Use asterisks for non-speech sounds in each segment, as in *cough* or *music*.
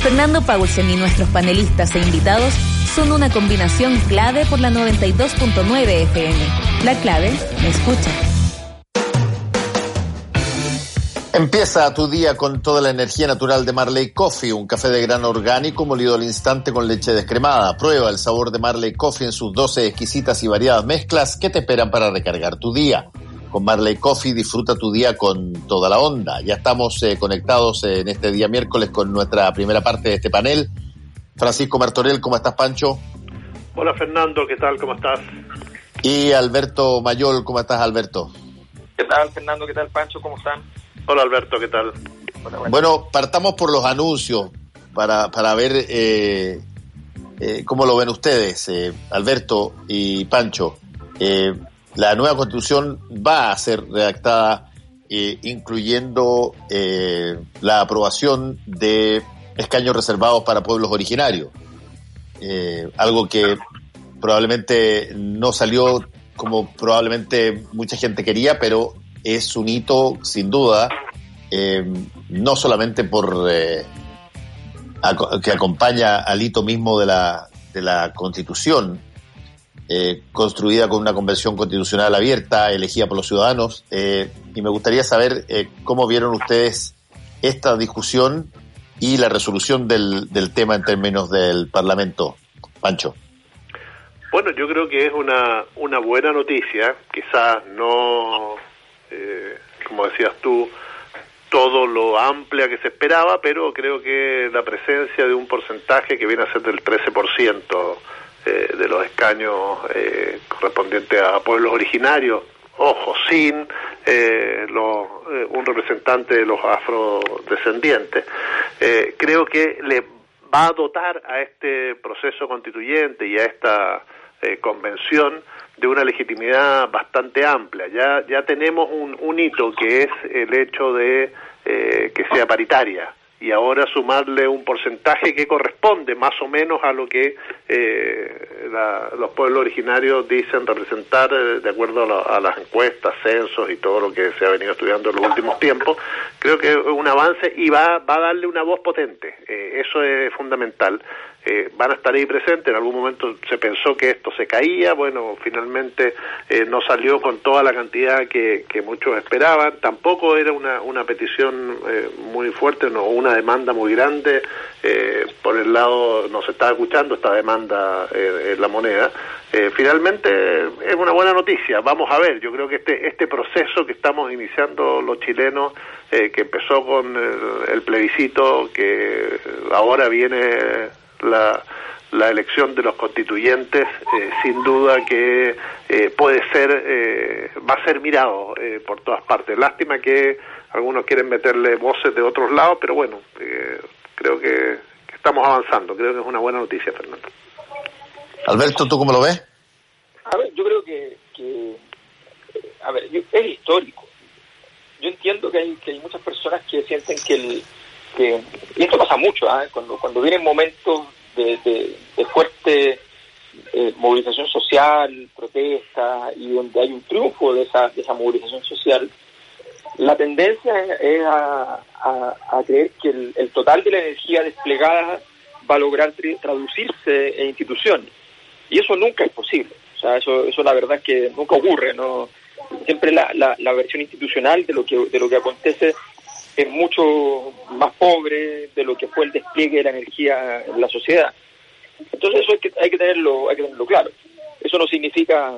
Fernando Paulsen y nuestros panelistas e invitados son una combinación clave por la 92.9 FM. La clave me escucha. Empieza tu día con toda la energía natural de Marley Coffee, un café de grano orgánico molido al instante con leche descremada. Prueba el sabor de Marley Coffee en sus 12 exquisitas y variadas mezclas que te esperan para recargar tu día. Con Marley Coffee disfruta tu día con toda la onda. Ya estamos eh, conectados en este día miércoles con nuestra primera parte de este panel. Francisco Martorell, ¿cómo estás, Pancho? Hola, Fernando, ¿qué tal? ¿Cómo estás? Y Alberto Mayol, ¿cómo estás, Alberto? ¿Qué tal, Fernando? ¿Qué tal, Pancho? ¿Cómo están? Hola, Alberto, ¿qué tal? Hola, bueno. Bueno, partamos por los anuncios para, para ver eh, eh, cómo lo ven ustedes, eh, Alberto y Pancho. La nueva constitución va a ser redactada eh, incluyendo eh, la aprobación de escaños reservados para pueblos originarios. Eh, algo que probablemente no salió como probablemente mucha gente quería, pero es un hito sin duda, no solamente por que acompaña al hito mismo de la, de la constitución, eh, construida con una convención constitucional abierta, elegida por los ciudadanos, eh, y me gustaría saber eh, cómo vieron ustedes esta discusión y la resolución del, del tema en términos del Parlamento. Pancho. Bueno, yo creo que es una, una buena noticia, quizás no, eh, como decías tú, todo lo amplia que se esperaba, pero creo que la presencia de un porcentaje que viene a ser del 13% eh, de los escaños eh, correspondientes a pueblos originarios, ojo, sin eh, los, eh, un representante de los afrodescendientes, eh, creo que le va a dotar a este proceso constituyente y a esta eh, convención de una legitimidad bastante amplia. Ya, ya tenemos un, un hito que es el hecho de que sea paritaria y ahora sumarle un porcentaje que corresponde más o menos a lo que eh, la- los pueblos originarios dicen representar eh, de acuerdo a, la- a las encuestas, censos y todo lo que se ha venido estudiando en los últimos tiempos. Creo que es un avance y va, va a darle una voz potente. Eh, eso es fundamental. Eh, van a estar ahí presentes. En algún momento se pensó que esto se caía. Bueno, finalmente eh, no salió con toda la cantidad que, muchos esperaban. Tampoco era una, una petición eh, muy fuerte, no una demanda muy grande. Eh, por el lado, no se estaba escuchando esta demanda eh, en la moneda. Eh, finalmente es una buena noticia. Vamos a ver. Yo creo que este, este proceso que estamos iniciando los chilenos, que empezó con el, el plebiscito, que ahora viene la, la elección de los constituyentes eh, sin duda que eh, puede ser eh, va a ser mirado eh, por todas partes lástima que algunos quieren meterle voces de otros lados pero bueno eh, creo que, que estamos avanzando creo que es una buena noticia Fernando Alberto, ¿tú cómo lo ves? A ver, yo creo que, que eh, a ver, yo- es histórico. Yo entiendo que hay, que hay muchas personas que sienten que el que y esto pasa mucho, ¿ah? cuando cuando vienen momentos de, fuerte eh, movilización social, protesta y donde hay un triunfo de esa de esa movilización social, la tendencia es, a, creer que el, total de la energía desplegada va a lograr traducirse en instituciones. Y eso nunca es posible. O sea, eso, eso la verdad es que nunca ocurre. no Siempre la, la, la versión institucional de lo que de lo que acontece es mucho más pobre de lo que fue el despliegue de la energía en la sociedad. Entonces eso hay que, tenerlo hay que tenerlo claro. Eso no significa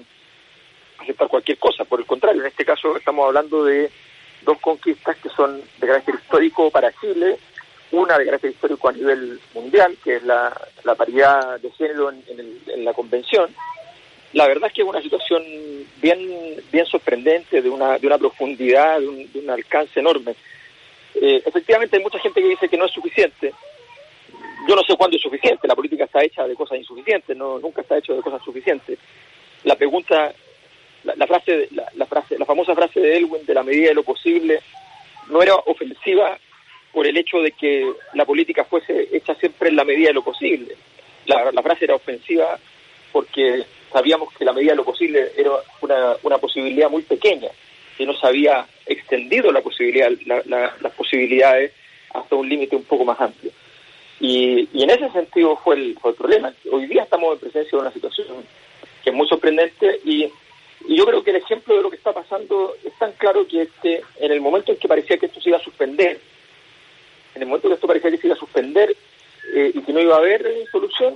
aceptar cualquier cosa. Por el contrario, en este caso estamos hablando de dos conquistas que son de carácter histórico para Chile, una de carácter histórico a nivel mundial, que es la, la paridad de género en, en el- en la convención. La verdad es que es una situación bien, bien sorprendente, de una, de una profundidad, de un, de un alcance enorme. Eh, efectivamente hay mucha gente que dice que no es suficiente. yo no sé cuándo es suficiente, la política está hecha de cosas insuficientes, no nunca está hecho de cosas suficientes. La pregunta, la, frase, la, frase, la famosa frase de Elwin de la medida de lo posible, no era ofensiva por el hecho de que la política fuese hecha siempre en la medida de lo posible. La, frase era ofensiva porque sabíamos que la medida de lo posible era una, una posibilidad muy pequeña, que no se había extendido la posibilidad, las posibilidades hasta un límite un poco más amplio. Y, en ese sentido fue el, problema. Hoy día estamos en presencia de una situación que es muy sorprendente y, yo creo que el ejemplo de lo que está pasando es tan claro que, este, en el momento en que parecía que esto se iba a suspender, en el momento que esto parecía que se iba a suspender eh, y que no iba a haber solución,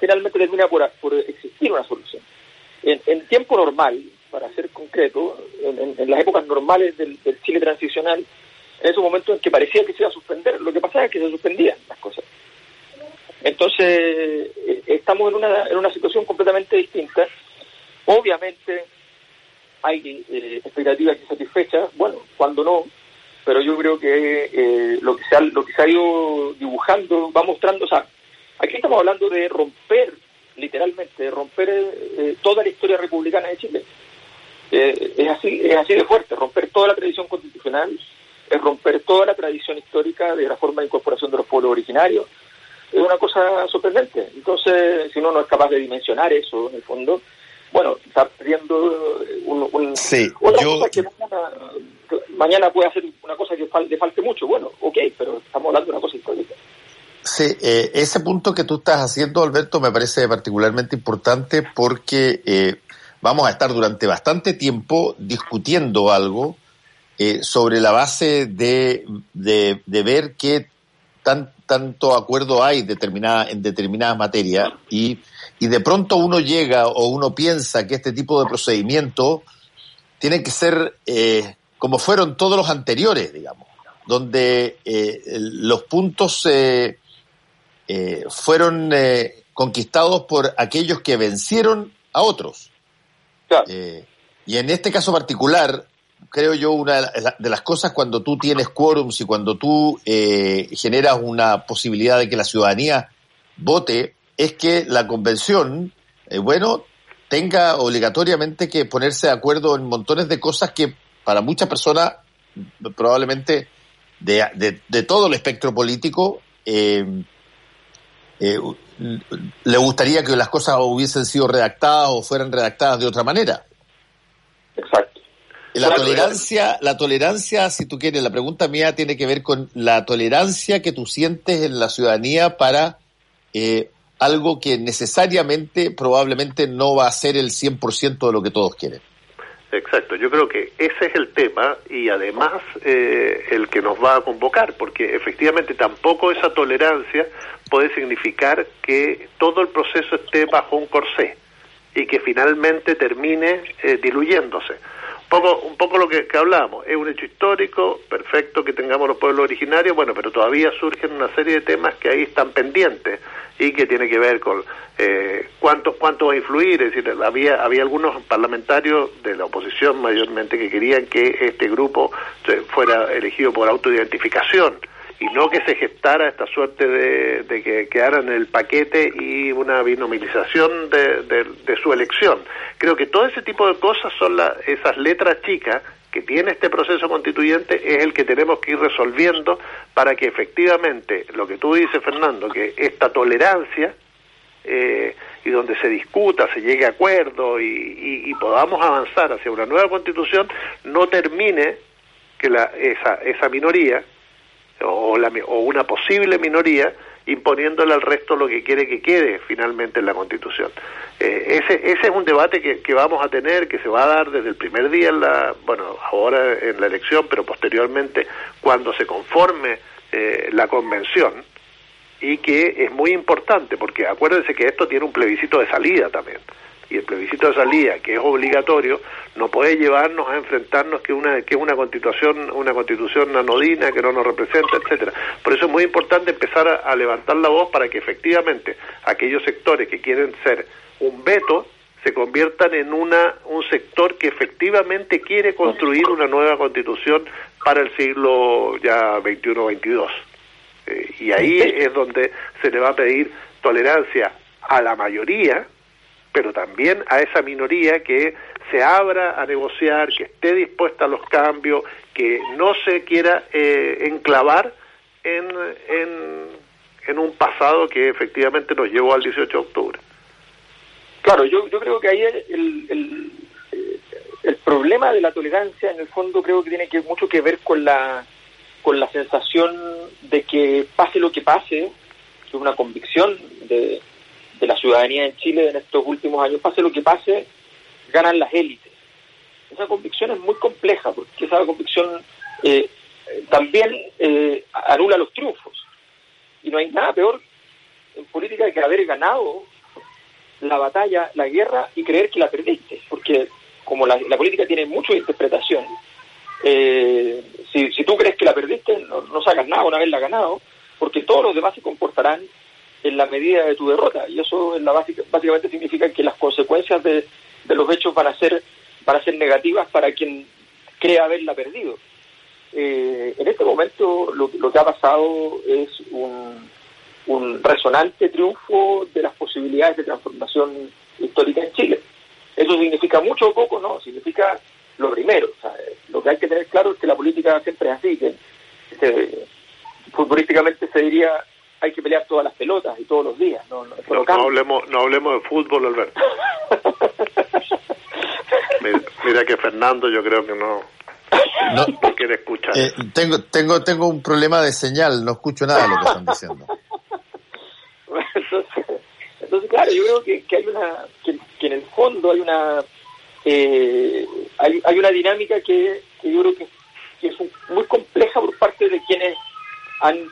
finalmente termina por, existir una solución. En, tiempo normal, para ser concreto, en, las épocas normales del, Chile transicional, en esos momentos en que parecía que se iba a suspender, lo que pasaba es que se suspendían las cosas. Entonces, eh, estamos en una, en una situación completamente distinta. Obviamente, hay eh, expectativas insatisfechas, bueno, cuando no, pero yo creo que eh, lo, que se ha, lo que se ha ido dibujando va mostrando, o sea, aquí estamos hablando de romper, literalmente, de romper toda la historia republicana de Chile. Es así es así de fuerte, romper toda la tradición constitucional, es romper toda la tradición histórica de la forma de incorporación de los pueblos originarios, es una cosa sorprendente. Entonces, si uno no es capaz de dimensionar eso, en el fondo, bueno, está perdiendo un, un sí, otra cosa que mañana, puede hacer una cosa que le falte mucho. Bueno, ok, pero estamos hablando de una cosa histórica. Sí, eh, ese punto que tú estás haciendo, Alberto, me parece particularmente importante porque eh, vamos a estar durante bastante tiempo discutiendo algo eh, sobre la base de, de, ver qué tan, tanto acuerdo hay determinada, en determinadas materias y, y de pronto uno llega o uno piensa que este tipo de procedimiento tiene que ser eh, como fueron todos los anteriores, digamos, donde eh, los puntos eh, eh fueron conquistados por aquellos que vencieron a otros. Eh, y en este caso particular, creo yo, una de las cosas cuando tú tienes quórums y cuando tú eh, generas una posibilidad de que la ciudadanía vote, es que la convención, eh, bueno, tenga obligatoriamente que ponerse de acuerdo en montones de cosas que para muchas personas, probablemente de, de, todo el espectro político, eh, le gustaría que las cosas hubiesen sido redactadas o fueran redactadas de otra manera. Exacto. La tolerancia, la tolerancia, si tú quieres, la pregunta mía tiene que ver con la tolerancia que tú sientes en la ciudadanía para eh, algo que necesariamente, probablemente no va a ser el 100% de lo que todos quieren. Exacto, yo creo que ese es el tema y además eh, el que nos va a convocar, porque efectivamente tampoco esa tolerancia puede significar que todo el proceso esté bajo un corsé y que finalmente termine eh, diluyéndose poco, un poco lo que, que hablábamos, es un hecho histórico, perfecto que tengamos los pueblos originarios, bueno, pero todavía surgen una serie de temas que ahí están pendientes y que tiene que ver con eh, cuánto, cuánto va a influir, es decir, había, había algunos parlamentarios de la oposición mayormente que querían que este grupo fuera elegido por autoidentificación y no que se gestara esta suerte de, que quedaran en el paquete y una binomialización de, de, su elección. Creo que todo ese tipo de cosas son esas letras chicas que tiene este proceso constituyente es el que tenemos que ir resolviendo para que efectivamente lo que tú dices, Fernando, que esta tolerancia eh, y donde se discuta, se llegue a acuerdo y, y, podamos avanzar hacia una nueva constitución, no termine que la, esa, esa minoría o, la, o una posible minoría imponiéndole al resto lo que quiere que quede finalmente en la Constitución. Eh, ese, ese es un debate que, que, vamos a tener, que se va a dar desde el primer día en la, bueno, ahora en la elección, pero posteriormente cuando se conforme eh, la convención y que es muy importante porque acuérdense que esto tiene un plebiscito de salida también y el plebiscito de salida, que es obligatorio, no puede llevarnos a enfrentarnos que una que una constitución una constitución anodina que no nos representa, etcétera. Por eso es muy importante empezar a, levantar la voz para que efectivamente aquellos sectores que quieren ser un veto se conviertan en una un sector que efectivamente quiere construir una nueva constitución para el siglo ya 21 22. Eh, y ahí es donde se le va a pedir tolerancia a la mayoría, pero también a esa minoría que se abra a negociar, que esté dispuesta a los cambios, que no se quiera eh, enclavar en, en, un pasado que efectivamente nos llevó al 18 de octubre. Claro, yo, yo creo que ahí el, el, el, problema de la tolerancia, en el fondo, creo que tiene que mucho que ver con la, con la sensación de que pase lo que pase, que es una convicción de, de la ciudadanía en Chile en estos últimos años, pase lo que pase, ganan las élites. Esa convicción es muy compleja, porque esa convicción eh, también eh, anula los triunfos. Y no hay nada peor en política que haber ganado la batalla, la guerra y creer que la perdiste, porque como la, política tiene mucha interpretación, eh, si, si, tú crees que la perdiste, no, no sacas nada una vez la ganado, porque todos los demás se comportarán en la medida de tu derrota. Y eso en la básica, básicamente significa que las consecuencias de, los hechos van a ser van a ser negativas para quien cree haberla perdido. Eh, en este momento lo, lo, que ha pasado es un, un resonante triunfo de las posibilidades de transformación histórica en Chile. Eso significa mucho o poco, no, significa lo primero. lo que hay que tener claro es que la política siempre es así, que, que futbolísticamente se diría hay que pelear todas las pelotas y todos los días. No, no, no, hablemos, no hablemos de fútbol, Alberto. *laughs* mira, que Fernando yo creo que no, no, quiere escuchar. Eh, tengo, tengo, tengo un problema de señal, no escucho nada de lo que están diciendo. *laughs* entonces, claro, yo creo que, que hay una, que, en el fondo hay una, eh, hay, hay una dinámica que, que yo creo que, que es muy compleja por parte de quienes han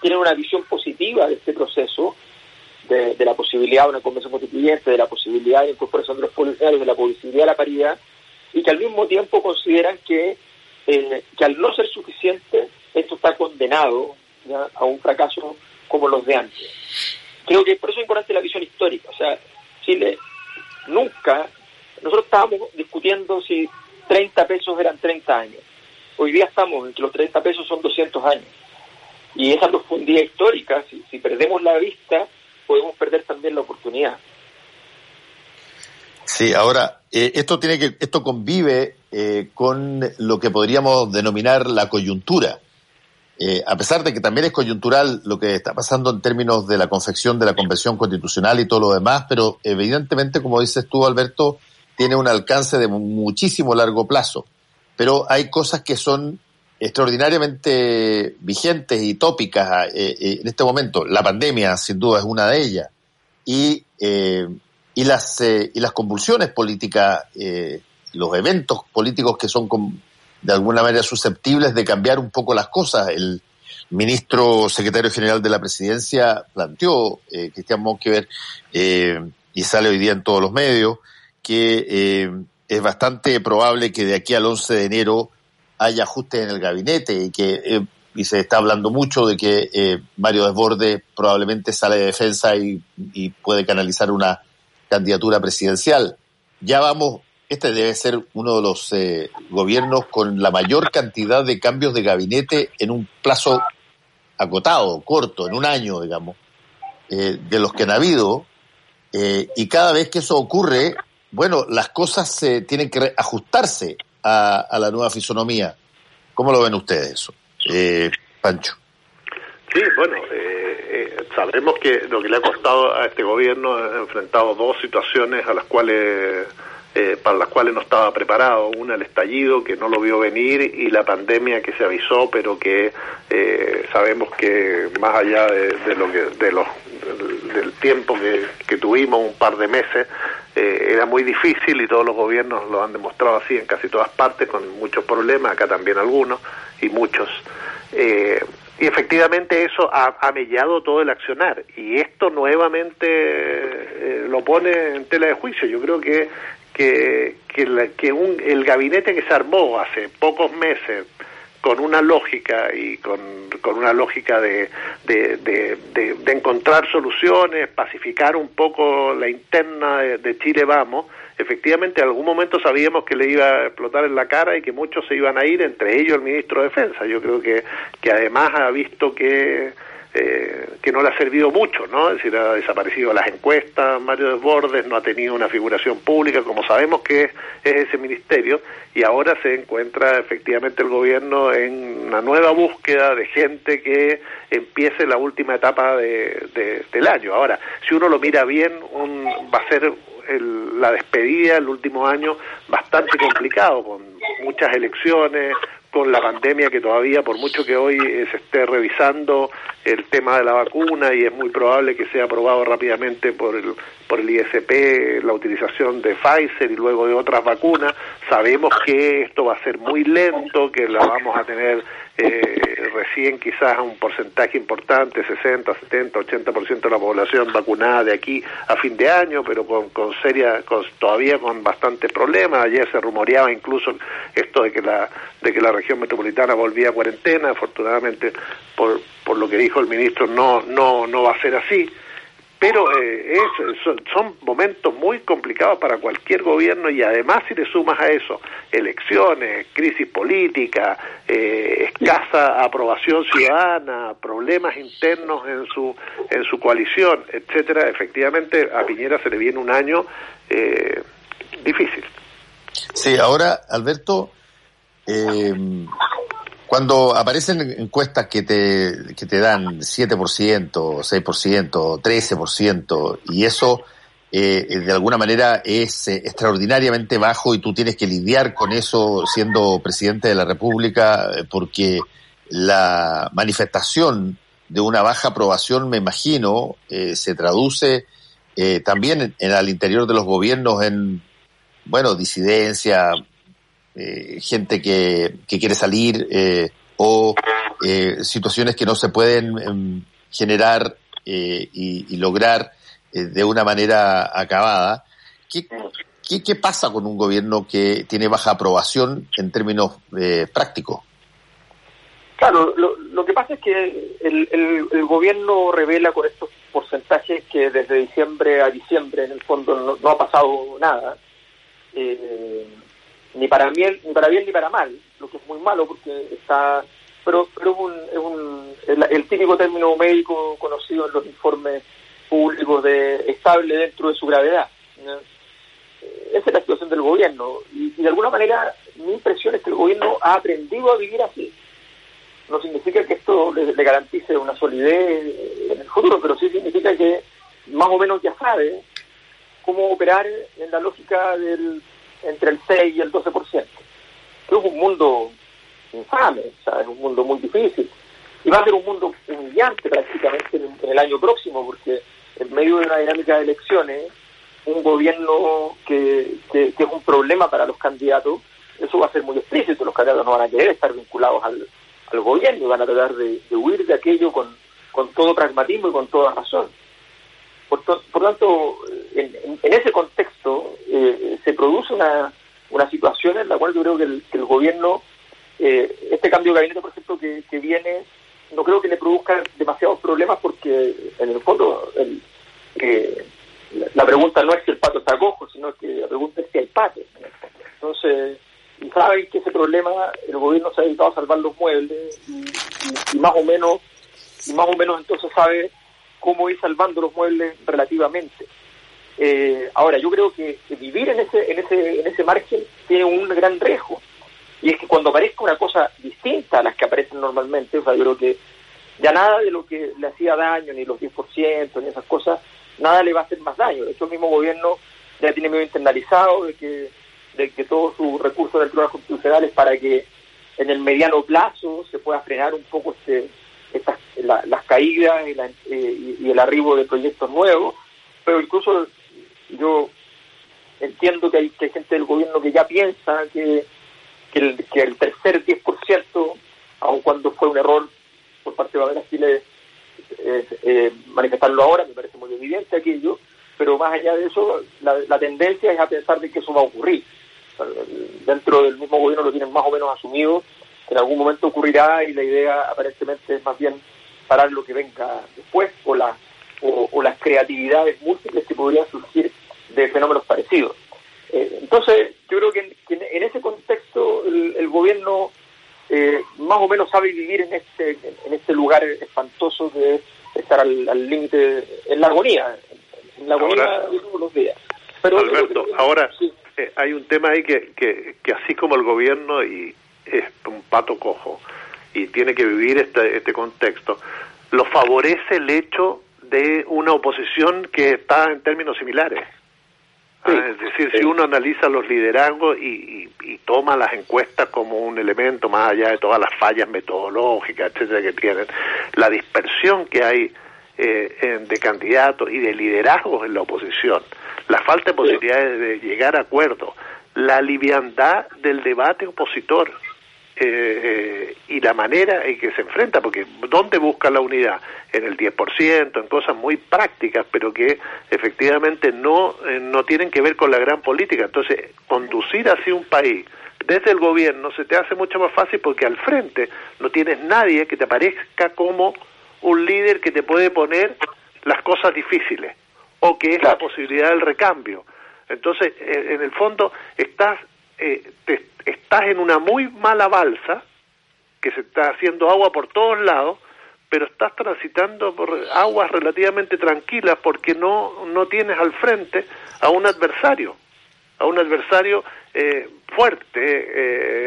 tienen una visión positiva de este proceso, de, la posibilidad de una convención constituyente, de la posibilidad de incorporación de los policiales, de la posibilidad de la paridad, y que al mismo tiempo consideran que, eh, al no ser suficiente, esto está condenado a un fracaso como los de antes. Creo que por eso es importante la visión histórica. O sea, Chile nunca, nosotros estábamos discutiendo si 30 pesos eran 30 años. Hoy día estamos en que los 30 pesos son 200 años. Y esa profundidad histórica, si, perdemos la vista, podemos perder también la oportunidad. Sí, ahora, eh, esto tiene que, esto convive eh, con lo que podríamos denominar la coyuntura. Eh, a pesar de que también es coyuntural lo que está pasando en términos de la confección de la Convención Constitucional y todo lo demás, pero evidentemente, como dices tú, Alberto, tiene un alcance de muchísimo largo plazo. Pero hay cosas que son extraordinariamente vigentes y tópicas eh, eh, en este momento. La pandemia, sin duda, es una de ellas. Y, eh, y, las, y las convulsiones políticas, los eventos políticos que son de alguna manera susceptibles de cambiar un poco las cosas. El ministro secretario general de la presidencia planteó, Cristian Monkever, y sale hoy día en todos los medios, que es bastante probable que de aquí al 11 de enero hay ajustes en el gabinete y que eh, y se está hablando mucho de que eh, Mario Desbordes probablemente sale de defensa y, puede canalizar una candidatura presidencial. Ya vamos, este debe ser uno de los eh, gobiernos con la mayor cantidad de cambios de gabinete en un plazo acotado, corto, en un año, digamos, de los que han habido. y cada vez que eso ocurre, bueno, las cosas tienen que ajustarse a, la nueva fisonomía. ¿Cómo lo ven ustedes eso? Eh, Pancho. Sí, bueno, eh, eh, sabemos que lo que le ha costado a este gobierno ha enfrentado dos situaciones a las cuales para las cuales no estaba preparado. Una, el estallido, que no lo vio venir, y la pandemia que se avisó, pero que sabemos que más allá de, lo que, de los, del tiempo que, tuvimos, un par de meses, eh, era muy difícil y todos los gobiernos lo han demostrado así en casi todas partes, con muchos problemas, acá también algunos y muchos. Eh, y efectivamente eso ha, ha, mellado todo el accionar y esto nuevamente eh, lo pone en tela de juicio. Yo creo que que, que, que un, el gabinete que se armó hace pocos meses con una lógica y con, con una lógica de, de, de, encontrar soluciones, pacificar un poco la interna de, Chile Vamos, efectivamente en algún momento sabíamos que le iba a explotar en la cara y que muchos se iban a ir, entre ellos el ministro de Defensa. Yo creo que, que además ha visto que eh, que no le ha servido mucho, ¿no? Es decir, ha desaparecido las encuestas, Mario Desbordes no ha tenido una figuración pública, como sabemos que es, ese ministerio, y ahora se encuentra efectivamente el gobierno en una nueva búsqueda de gente que empiece la última etapa de, del año. Ahora, si uno lo mira bien, un, va a ser la despedida el último año bastante complicado, con muchas elecciones, con la pandemia que todavía, por mucho que hoy eh, se esté revisando el tema de la vacuna y es muy probable que sea aprobado rápidamente por el, por el ISP la utilización de Pfizer y luego de otras vacunas, sabemos que esto va a ser muy lento, que la vamos a tener eh, recién quizás un porcentaje importante, 60, 70, 80% de la población vacunada de aquí a fin de año, pero con, con seria, con, todavía con bastantes problemas. Ayer se rumoreaba incluso esto de que la de que la región metropolitana volvía a cuarentena. Afortunadamente, por, por lo que dijo el ministro, no no no va a ser así pero eh, son, momentos muy complicados para cualquier gobierno y además si le sumas a eso elecciones, crisis política, eh, escasa aprobación ciudadana, problemas internos en su en su coalición, etcétera, efectivamente a Piñera se le viene un año eh, difícil. Sí, ahora Alberto, eh, cuando aparecen encuestas que te, que te dan 7%, 6%, 13%, y eso eh, de alguna manera es eh, extraordinariamente bajo y tú tienes que lidiar con eso siendo presidente de la República, eh, porque la manifestación de una baja aprobación, me imagino, se traduce también en, en, al interior de los gobiernos en, bueno, disidencia, eh, gente que, que, quiere salir eh, o eh, situaciones que no se pueden em, generar y, lograr de una manera acabada. ¿Qué, ¿Qué, pasa con un gobierno que tiene baja aprobación en términos prácticos? Claro, lo, lo, que pasa es que el, el, gobierno revela con estos porcentajes que desde diciembre a diciembre en el fondo no, no ha pasado nada. Ni para bien ni para bien ni para mal lo que es muy malo porque está pero pero es un, es un el, típico término médico conocido en los informes públicos de estable dentro de su gravedad esa es la situación del gobierno y, de alguna manera mi impresión es que el gobierno ha aprendido a vivir así. No significa que esto le garantice una solidez en el futuro pero sí significa que más o menos ya sabe cómo operar en la lógica del entre el 6 y el 12%. Es un mundo infame, es un mundo muy difícil. Y va a ser un mundo humillante prácticamente en, el año próximo, porque en medio de una dinámica de elecciones, un gobierno que, que, es un problema para los candidatos, eso va a ser muy explícito. Los candidatos no van a querer estar vinculados al, al gobierno y van a tratar de, huir de aquello con, con todo pragmatismo y con toda razón. Por, por tanto, en, ese contexto eh, se produce una, una situación en la cual yo creo que el, que el gobierno, eh, este cambio de gabinete, por ejemplo, que, que, viene, no creo que le produzca demasiados problemas porque en el fondo el, eh, la pregunta no es si el pato está cojo, sino que la pregunta es si hay pato. Entonces, y saben que ese problema el gobierno se ha dedicado a salvar los muebles y más o menos y más o menos entonces sabe cómo ir salvando los muebles relativamente. Eh, ahora, yo creo que, vivir en ese, en, ese, en ese margen tiene un gran riesgo. Y es que cuando aparezca una cosa distinta a las que aparecen normalmente, o sea, yo creo que ya nada de lo que le hacía daño, ni los 10%, ni esas cosas, nada le va a hacer más daño. De hecho, el mismo gobierno ya tiene medio internalizado de que, de que todos sus recursos del Tribunal Constitucional es para que en el mediano plazo se pueda frenar un poco este, estas, las caídas eh, y, el arribo de proyectos nuevos, pero incluso yo entiendo que hay, que gente del gobierno que ya piensa que, que, el, que el tercer 10%, aun cuando fue un error por parte de Babel Chile eh, manifestarlo ahora, me parece muy evidente aquello, pero más allá de eso, la, la tendencia es a pensar de que eso va a ocurrir. Dentro del mismo gobierno lo tienen más o menos asumido en algún momento ocurrirá y la idea aparentemente es más bien parar lo que venga después o, la, o, las creatividades múltiples que podrían surgir de fenómenos parecidos. Eh, entonces, yo creo que en, ese contexto el, gobierno eh, más o menos sabe vivir en este, en este lugar espantoso de estar al límite, en la agonía, en la agonía de todos los días. Pero Alberto, ahora eh, hay un tema ahí que, que, que así como el gobierno y es un pato cojo y tiene que vivir este, este contexto, lo favorece el hecho de una oposición que está en términos similares. Ah, es decir, si uno analiza los liderazgos y, y, toma las encuestas como un elemento más allá de todas las fallas metodológicas, etcétera, que tienen, la dispersión que hay eh, de candidatos y de liderazgos en la oposición, la falta de posibilidades de llegar a acuerdos, la liviandad del debate opositor, eh, y la manera en que se enfrenta, porque ¿dónde busca la unidad? En el 10%, en cosas muy prácticas, pero que efectivamente no, eh, no tienen que ver con la gran política. Entonces, conducir así un país desde el gobierno se te hace mucho más fácil porque al frente no tienes nadie que te parezca como un líder que te puede poner las cosas difíciles o que es la posibilidad del recambio. Entonces, en el fondo, estás eh, estás en una muy mala balsa, que se está haciendo agua por todos lados, pero estás transitando por aguas relativamente tranquilas porque no, no tienes al frente a un adversario, a un adversario eh, fuerte,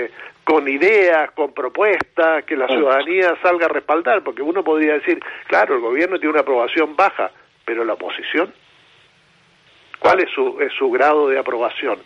eh, con ideas, con propuestas, que la ciudadanía salga a respaldar, porque uno podría decir, claro, el gobierno tiene una aprobación baja, pero la oposición, ¿cuál es su, es su grado de aprobación?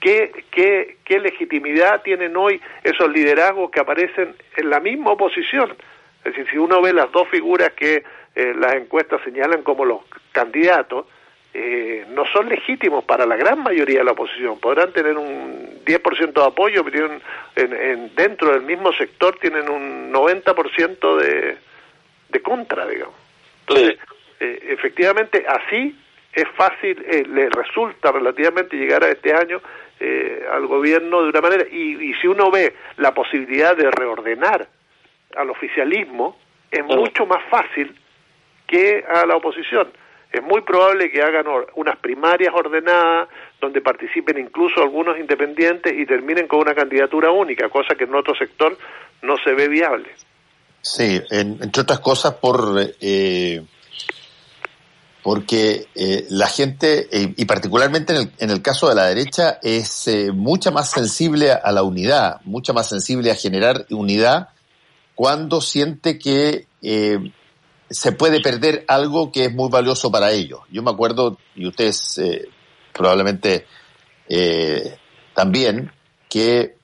¿Qué, qué, qué legitimidad tienen hoy esos liderazgos que aparecen en la misma oposición? Es decir, si uno ve las dos figuras que eh, las encuestas señalan como los candidatos, eh, no son legítimos para la gran mayoría de la oposición. Podrán tener un 10% de apoyo, pero tienen, en, dentro del mismo sector tienen un 90% de, de contra, digamos. Entonces, eh, efectivamente, así es fácil, le resulta relativamente llegar a este año eh, al gobierno de una manera. Y, si uno ve la posibilidad de reordenar al oficialismo, es mucho más fácil que a la oposición. Es muy probable que hagan unas primarias ordenadas, donde participen incluso algunos independientes y terminen con una candidatura única, cosa que en otro sector no se ve viable. Sí, entre otras cosas por eh, porque eh, la gente, eh, y particularmente en el, en el, caso de la derecha, es eh, mucha más sensible a la unidad, mucha más sensible a generar unidad cuando siente que se puede perder algo que es muy valioso para ellos. Yo me acuerdo, y ustedes probablemente también, que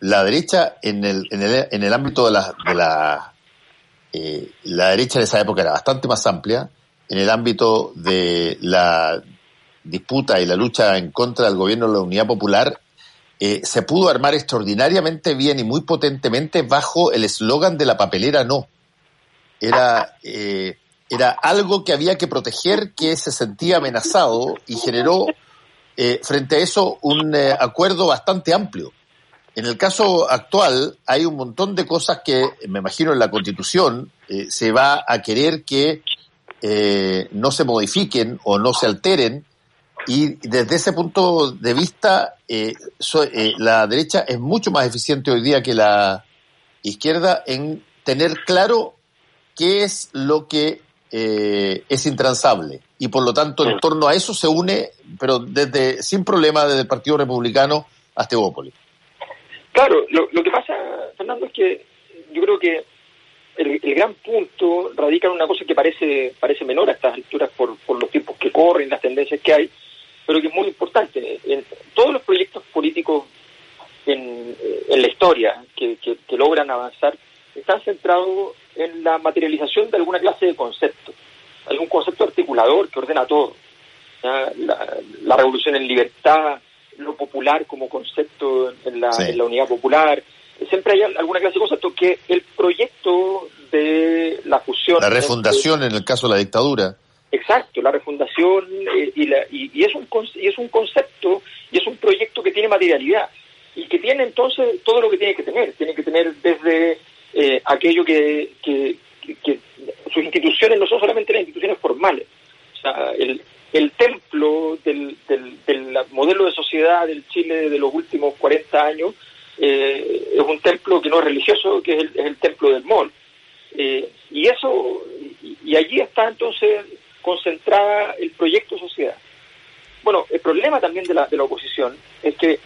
la derecha en el, en el, en el ámbito de la, de la, la derecha en esa época era bastante más amplia, en el ámbito de la disputa y la lucha en contra del gobierno de la Unidad Popular, eh, se pudo armar extraordinariamente bien y muy potentemente bajo el eslogan de la papelera no. Era, eh, era algo que había que proteger, que se sentía amenazado y generó eh, frente a eso un acuerdo bastante amplio. En el caso actual hay un montón de cosas que, me imagino, en la Constitución se va a querer que eh, no se modifiquen o no se alteren. Y desde ese punto de vista, eh, eh, la derecha es mucho más eficiente hoy día que la izquierda en tener claro qué es lo que es intransable. Y por lo tanto, en torno a eso se une, pero desde sin problema, desde el Partido Republicano hasta Evópolis. Claro, lo, lo que pasa, Fernando, es que yo creo que el, gran punto radica en una cosa que parece, parece menor a estas alturas por, por los tiempos que corren, las tendencias que hay, pero que es muy importante. En todos los proyectos políticos en, en la historia que, que, logran avanzar están centrados en la materialización de alguna clase de concepto, algún concepto articulador que ordena todo. La, la, revolución en libertad, lo popular como concepto en la, en la unidad popular, siempre hay alguna clase de concepto que el proyecto de la fusión... La refundación en el caso de la dictadura. Exacto, la refundación eh, y, la, y, es un, y es un concepto y es un proyecto que tiene materialidad. y que tiene entonces todo lo que tiene que tener. Tiene que tener desde eh, aquello que, que, sus instituciones no son solamente las instituciones formales. O sea, el, el templo del, del, del, modelo de sociedad del Chile de los últimos 40 años eh, es un templo que no es religioso, que es el, es el templo del MOL. Eh, y eso, y, allí está entonces concentrada el proyecto sociedad. Bueno, el problema también de la, de la oposición es que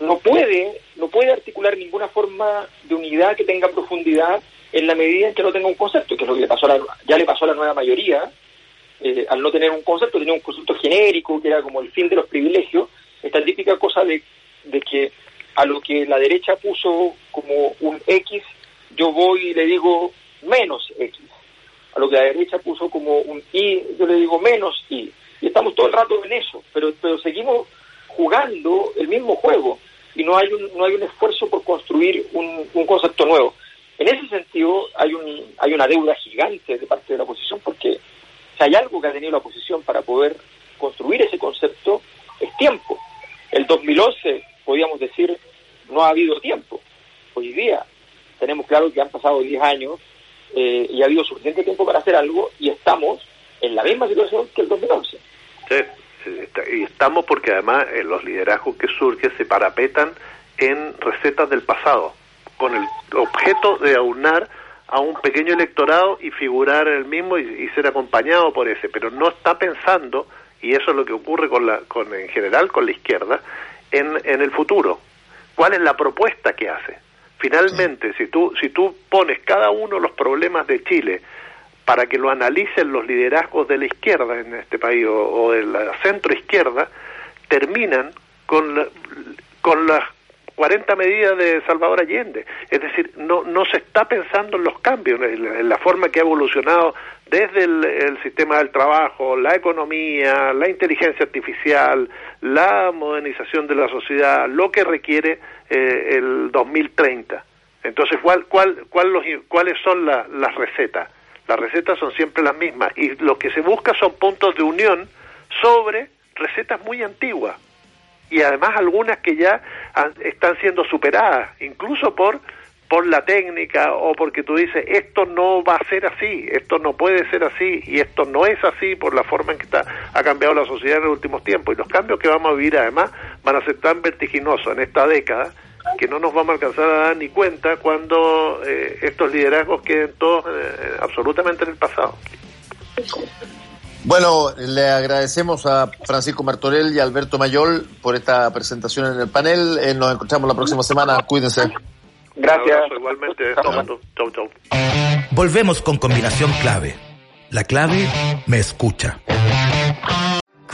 no puede, no puede articular ninguna forma de unidad que tenga profundidad en la medida en que no tenga un concepto, que es lo que le pasó ya le pasó a la nueva mayoría, eh, al no tener un concepto, tenía un concepto genérico, que era como el fin de los privilegios, esta típica cosa de, de que a lo que la derecha puso como un X, yo voy y le digo menos X. A lo que la derecha puso como un Y, yo le digo menos Y. Y estamos todo el rato en eso, pero, pero seguimos jugando el mismo juego y no hay un, no hay un esfuerzo por construir un, un concepto nuevo. En ese sentido hay, un, hay una deuda gigante de parte de la oposición porque si hay algo que ha tenido la oposición para poder construir ese concepto es tiempo. El 2011, podríamos decir, no ha habido tiempo. Hoy día tenemos claro que han pasado 10 años eh, y ha habido suficiente tiempo para hacer algo y estamos en la misma situación que el 2011. Sí, y estamos porque además eh, los liderazgos que surgen se parapetan en recetas del pasado, con el objeto de aunar a un pequeño electorado y figurar el mismo y, ser acompañado por ese, pero no está pensando, y eso es lo que ocurre con la, con, en general con la izquierda, en, en el futuro. ¿Cuál es la propuesta que hace? Finalmente, si tú, si tú pones cada uno de los problemas de Chile para que lo analicen los liderazgos de la izquierda en este país o, de la centro izquierda, terminan con, con las 40 medidas de Salvador Allende. Es decir, no, no se está pensando en los cambios, en, la forma que ha evolucionado desde el, sistema del trabajo, la economía, la inteligencia artificial, la modernización de la sociedad, lo que requiere eh, el 2030. Entonces, ¿cuál, cuál, cuál los, ¿cuáles son las recetas? Las recetas son siempre las mismas y lo que se busca son puntos de unión sobre recetas muy antiguas y además algunas que ya están siendo superadas, incluso por por la técnica o porque tú dices esto no va a ser así, esto no puede ser así y esto no es así por la forma en que está, ha cambiado la sociedad en los últimos tiempos y los cambios que vamos a vivir además van a ser tan vertiginosos en esta década que no nos vamos a alcanzar a dar ni cuenta cuando eh, estos liderazgos queden todos eh, absolutamente en el pasado. Bueno, le agradecemos a Francisco Martorell y a Alberto Mayol por esta presentación en el panel. Eh, nos encontramos la próxima semana. Cuídense. Gracias. igualmente. Chau, chau. Volvemos con combinación clave. La clave me escucha.